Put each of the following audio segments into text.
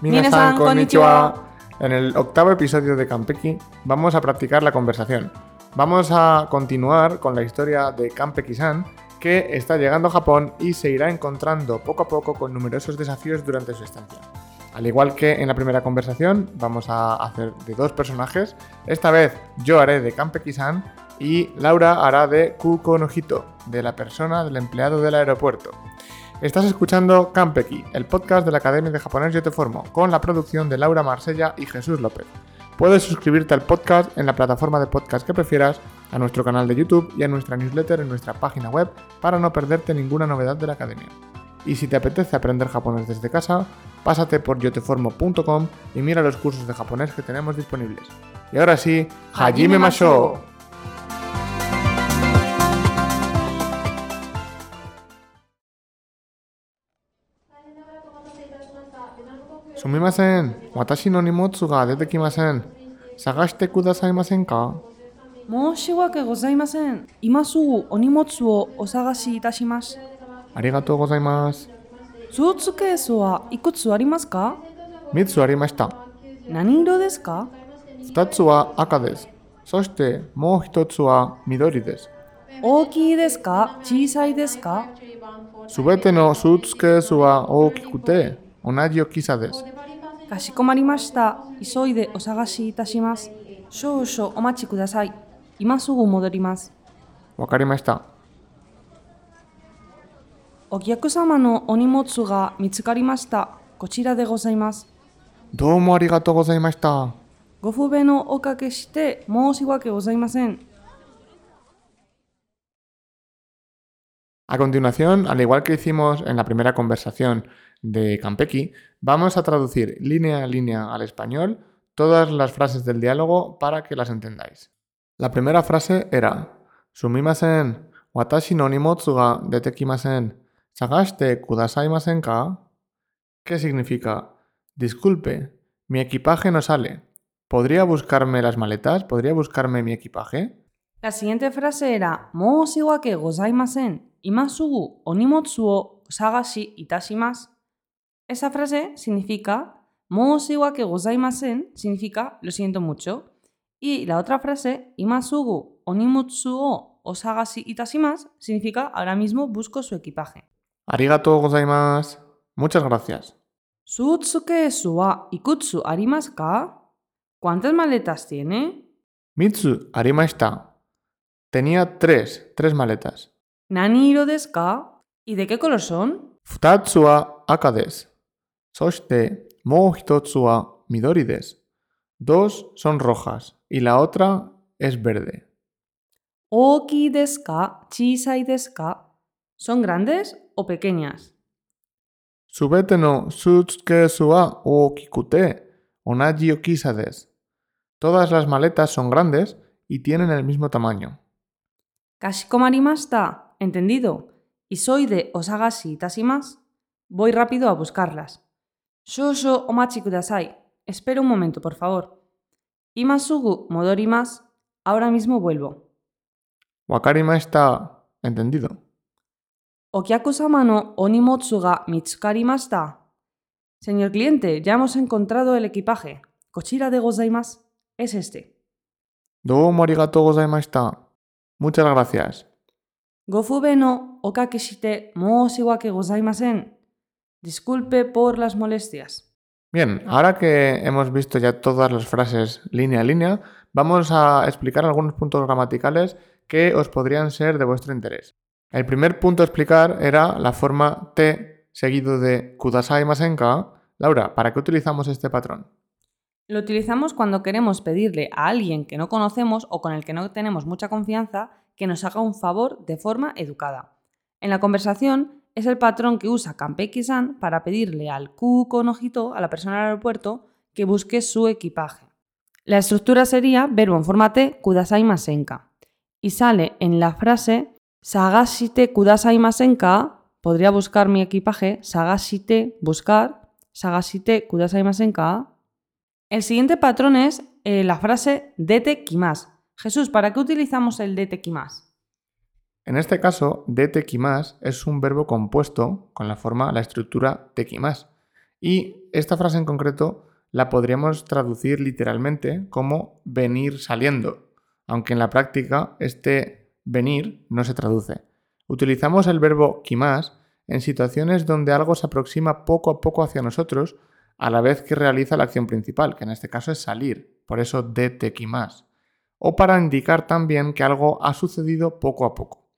Minasan, konnichiwa. En el octavo episodio de Kampeki vamos a practicar la conversación. Vamos a continuar con la historia de Kampeki-san, que está llegando a Japón y se irá encontrando poco a poco con numerosos desafíos durante su estancia. Al igual que en la primera conversación, vamos a hacer de dos personajes. Esta vez yo haré de Kampeki-san y Laura hará de Kuko Nojito, de la persona del empleado del aeropuerto. Estás escuchando Kampeki, el podcast de la Academia de Japonés Yo Te Formo, con la producción de Laura Marsella y Jesús López. Puedes suscribirte al podcast en la plataforma de podcast que prefieras, a nuestro canal de YouTube y a nuestra newsletter en nuestra página web para no perderte ninguna novedad de la Academia. Y si te apetece aprender japonés desde casa, pásate por yoteformo.com y mira los cursos de japonés que tenemos disponibles. Y ahora sí, Hajime Masho. Sumimasen, watashi no nimotsu ga dete kimasen. Sagashite kudasaimasen ka? 申し訳ございません。今すぐお荷物をお探しいたします。ありがとうございます。スーツケースはいくつありますか？3つありました。何色ですか？2つは赤です。そしてもう1つは緑です。大きいですか？小さいですか？すべてのスーツケースは大きくて同じ大きさです。かしこまりました。急いでお探しいたします。少々お待ちください。今すぐ戻ります。わかりました。お客様のお荷物が見つかりました。こちらでございます。どうもありがとうございました。ご不便をおかけして申し訳ございません。A continuación, al igual que hicimos en la primera conversación de Campequi, vamos a traducir línea a línea al español todas las frases del diálogo para que las entendáis. La primera frase era Sumimasen, watashi no nimotsu ga detekimasen, kudasaimasen ka? ¿Qué significa? Disculpe, mi equipaje no sale. ¿Podría buscarme las maletas? ¿Podría buscarme mi equipaje? La siguiente frase era Mou siwa gozaimasen, esa frase significa gozaimasen significa lo siento mucho. Y la otra frase, imasugu osagashi itashimasu, significa ahora mismo busco su equipaje. Arigato gozaimasu. Muchas gracias. Ikutsu ¿Cuántas maletas tiene? Mitsu arimashita. Tenía tres, tres maletas. 何色ですか ¿Y de qué color son? Futatsu wa aka desu. Soshite, mou hitotsu wa midori desu. Dos son rojas y la otra es verde. 大きいですか小さいですか ¿Son grandes o pequeñas? Subete no sutsukesu wa ookikute onaji okisa desu. Todas las maletas son grandes y tienen el mismo tamaño. Kashikomarimashita. Entendido. Y soy de Osagashi Itashimasu. Voy rápido a buscarlas. Shosho omachi kudasai. Espera un momento, por favor. Imasugu modorimasu. Ahora mismo vuelvo. Wakarimashita. Entendido. Okyaku-sama no onimotsu ga mitsukarimashita. Señor cliente, ya hemos encontrado el equipaje. Kochira de gozaimasu. Es este. Domo arigatou gozaimashita. Muchas gracias. Gofube no okake shite moshiwake gozaimasen. Disculpe por las molestias. Bien, ahora que hemos visto ya todas las frases línea a línea, vamos a explicar algunos puntos gramaticales que os podrían ser de vuestro interés. El primer punto a explicar era la forma te seguido de kudasai masenka. Laura, ¿para qué utilizamos este patrón? Lo utilizamos cuando queremos pedirle a alguien que no conocemos o con el que no tenemos mucha confianza que nos haga un favor de forma educada. En la conversación es el patrón que usa Kampeki-san para pedirle al Kuko Nojito, a la persona del aeropuerto, que busque su equipaje. La estructura sería verbo en forma T, kudasai masenka. Y sale en la frase Sagashite kudasai masenka, podría buscar mi equipaje, Sagashite, buscar, Sagashite kudasai masenka. El siguiente patrón es eh, la frase dete kimas. Jesús, ¿para qué utilizamos el dete kimas? En este caso, de tequimas es un verbo compuesto con la forma, la estructura tequimas. Y esta frase en concreto la podríamos traducir literalmente como venir saliendo, aunque en la práctica este venir no se traduce. Utilizamos el verbo kimas en situaciones donde algo se aproxima poco a poco hacia nosotros a la vez que realiza la acción principal, que en este caso es salir, por eso de kimas, o para indicar también que algo ha sucedido poco a poco.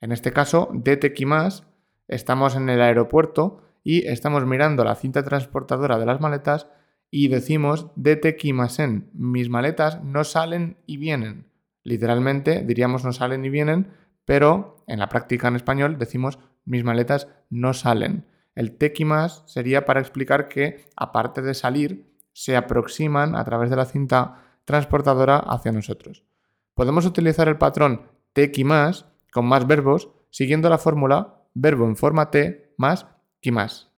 En este caso, de kimas, estamos en el aeropuerto y estamos mirando la cinta transportadora de las maletas y decimos dete kimasen, mis maletas no salen y vienen. Literalmente diríamos no salen y vienen, pero en la práctica en español decimos mis maletas no salen. El tequimas sería para explicar que, aparte de salir, se aproximan a través de la cinta transportadora hacia nosotros. Podemos utilizar el patrón tequimas con más verbos siguiendo la fórmula verbo en forma T más quimas.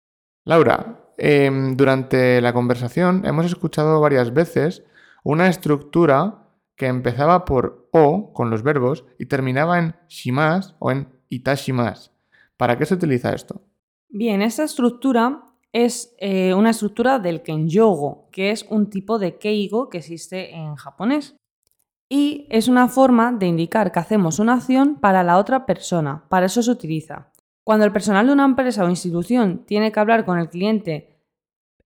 Laura, Em, durante la conversación hemos escuchado varias veces una estructura que empezaba por o con los verbos y terminaba en shimas o en itashimas. ¿Para qué se utiliza esto? Bien, esta estructura es eh, una estructura del kenyogo, que es un tipo de keigo que existe en japonés. Y es una forma de indicar que hacemos una acción para la otra persona. Para eso se utiliza. Cuando el personal de una empresa o institución tiene que hablar con el cliente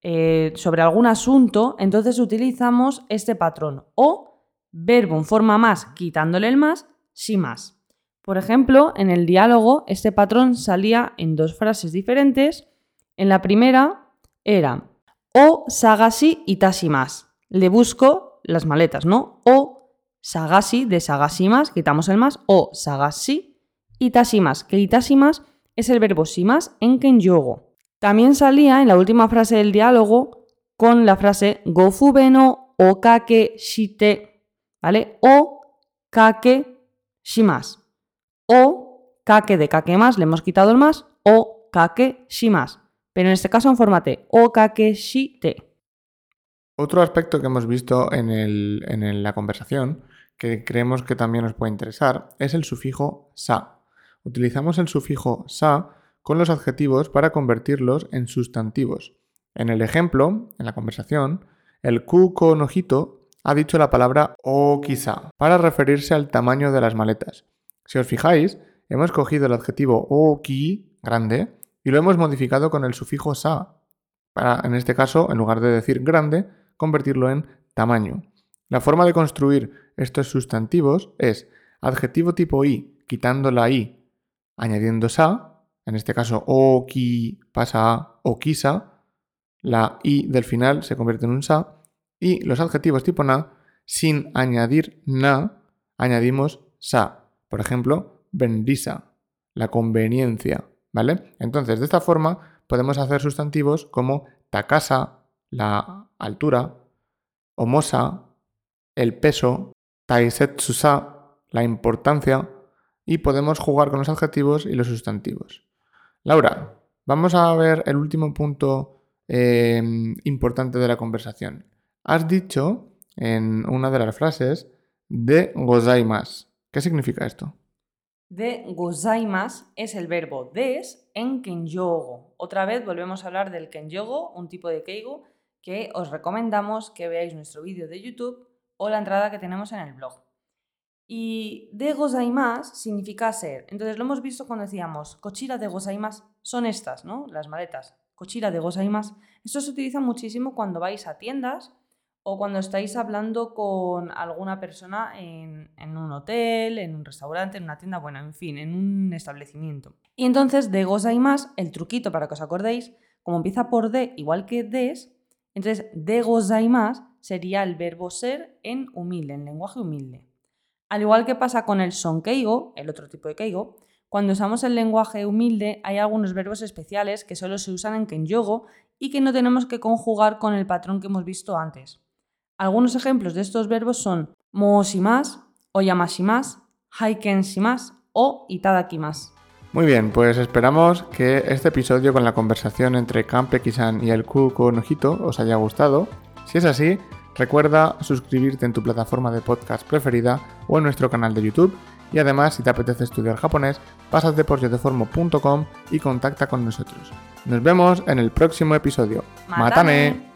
eh, sobre algún asunto, entonces utilizamos este patrón o verbo en forma más quitándole el más, sí más. Por ejemplo, en el diálogo este patrón salía en dos frases diferentes. En la primera era o sagasi más. Le busco las maletas, ¿no? O sagasi de más, quitamos el más, o sagasi más. que es el verbo más en kenyogo. También salía en la última frase del diálogo con la frase gofubeno o kake shite, ¿vale? O kake shimas. O kake de kake más, le hemos quitado el más, o kake shimas. Pero en este caso en forma T, o kake shite. Otro aspecto que hemos visto en, la conversación, que creemos que también nos puede interesar, es el sufijo sa utilizamos el sufijo sa con los adjetivos para convertirlos en sustantivos. En el ejemplo, en la conversación, el kuko nojito ha dicho la palabra o quizá para referirse al tamaño de las maletas. Si os fijáis, hemos cogido el adjetivo o ki, grande, y lo hemos modificado con el sufijo sa, para, en este caso, en lugar de decir grande, convertirlo en tamaño. La forma de construir estos sustantivos es adjetivo tipo i, quitando la i añadiendo sa, en este caso o ki pasa a o kisa, la i del final se convierte en un sa, y los adjetivos tipo na, sin añadir na, añadimos sa. Por ejemplo, bendisa, la conveniencia, ¿vale? Entonces, de esta forma podemos hacer sustantivos como takasa, la altura, omosa, el peso, taisetsusa, la importancia, y podemos jugar con los adjetivos y los sustantivos. Laura, vamos a ver el último punto eh, importante de la conversación. Has dicho en una de las frases de gozaimas. ¿Qué significa esto? De gozaimas es el verbo des en kenyogo. Otra vez volvemos a hablar del kenyogo, un tipo de keigo que os recomendamos que veáis nuestro vídeo de YouTube o la entrada que tenemos en el blog. Y de gozaimas significa ser. Entonces lo hemos visto cuando decíamos cochira de gozaimas son estas, ¿no? Las maletas. Cochira de gozaimas. Esto se utiliza muchísimo cuando vais a tiendas o cuando estáis hablando con alguna persona en, un hotel, en un restaurante, en una tienda, bueno, en fin, en un establecimiento. Y entonces de gozaimas, el truquito para que os acordéis, como empieza por de igual que des, entonces de gozaimas sería el verbo ser en humilde, en lenguaje humilde. Al igual que pasa con el sonkeigo, el otro tipo de keigo, cuando usamos el lenguaje humilde hay algunos verbos especiales que solo se usan en kenyogo y que no tenemos que conjugar con el patrón que hemos visto antes. Algunos ejemplos de estos verbos son mooshimas, oyamashimas, haikenshimas o itadakimas. Muy bien, pues esperamos que este episodio con la conversación entre Kampe-kisan y el Kuko Nojito os haya gustado. Si es así, Recuerda suscribirte en tu plataforma de podcast preferida o en nuestro canal de YouTube Y además, si te apetece estudiar japonés, pásate por yodeformo.com y contacta con nosotros. Nos vemos en el próximo episodio. ¡Mátame!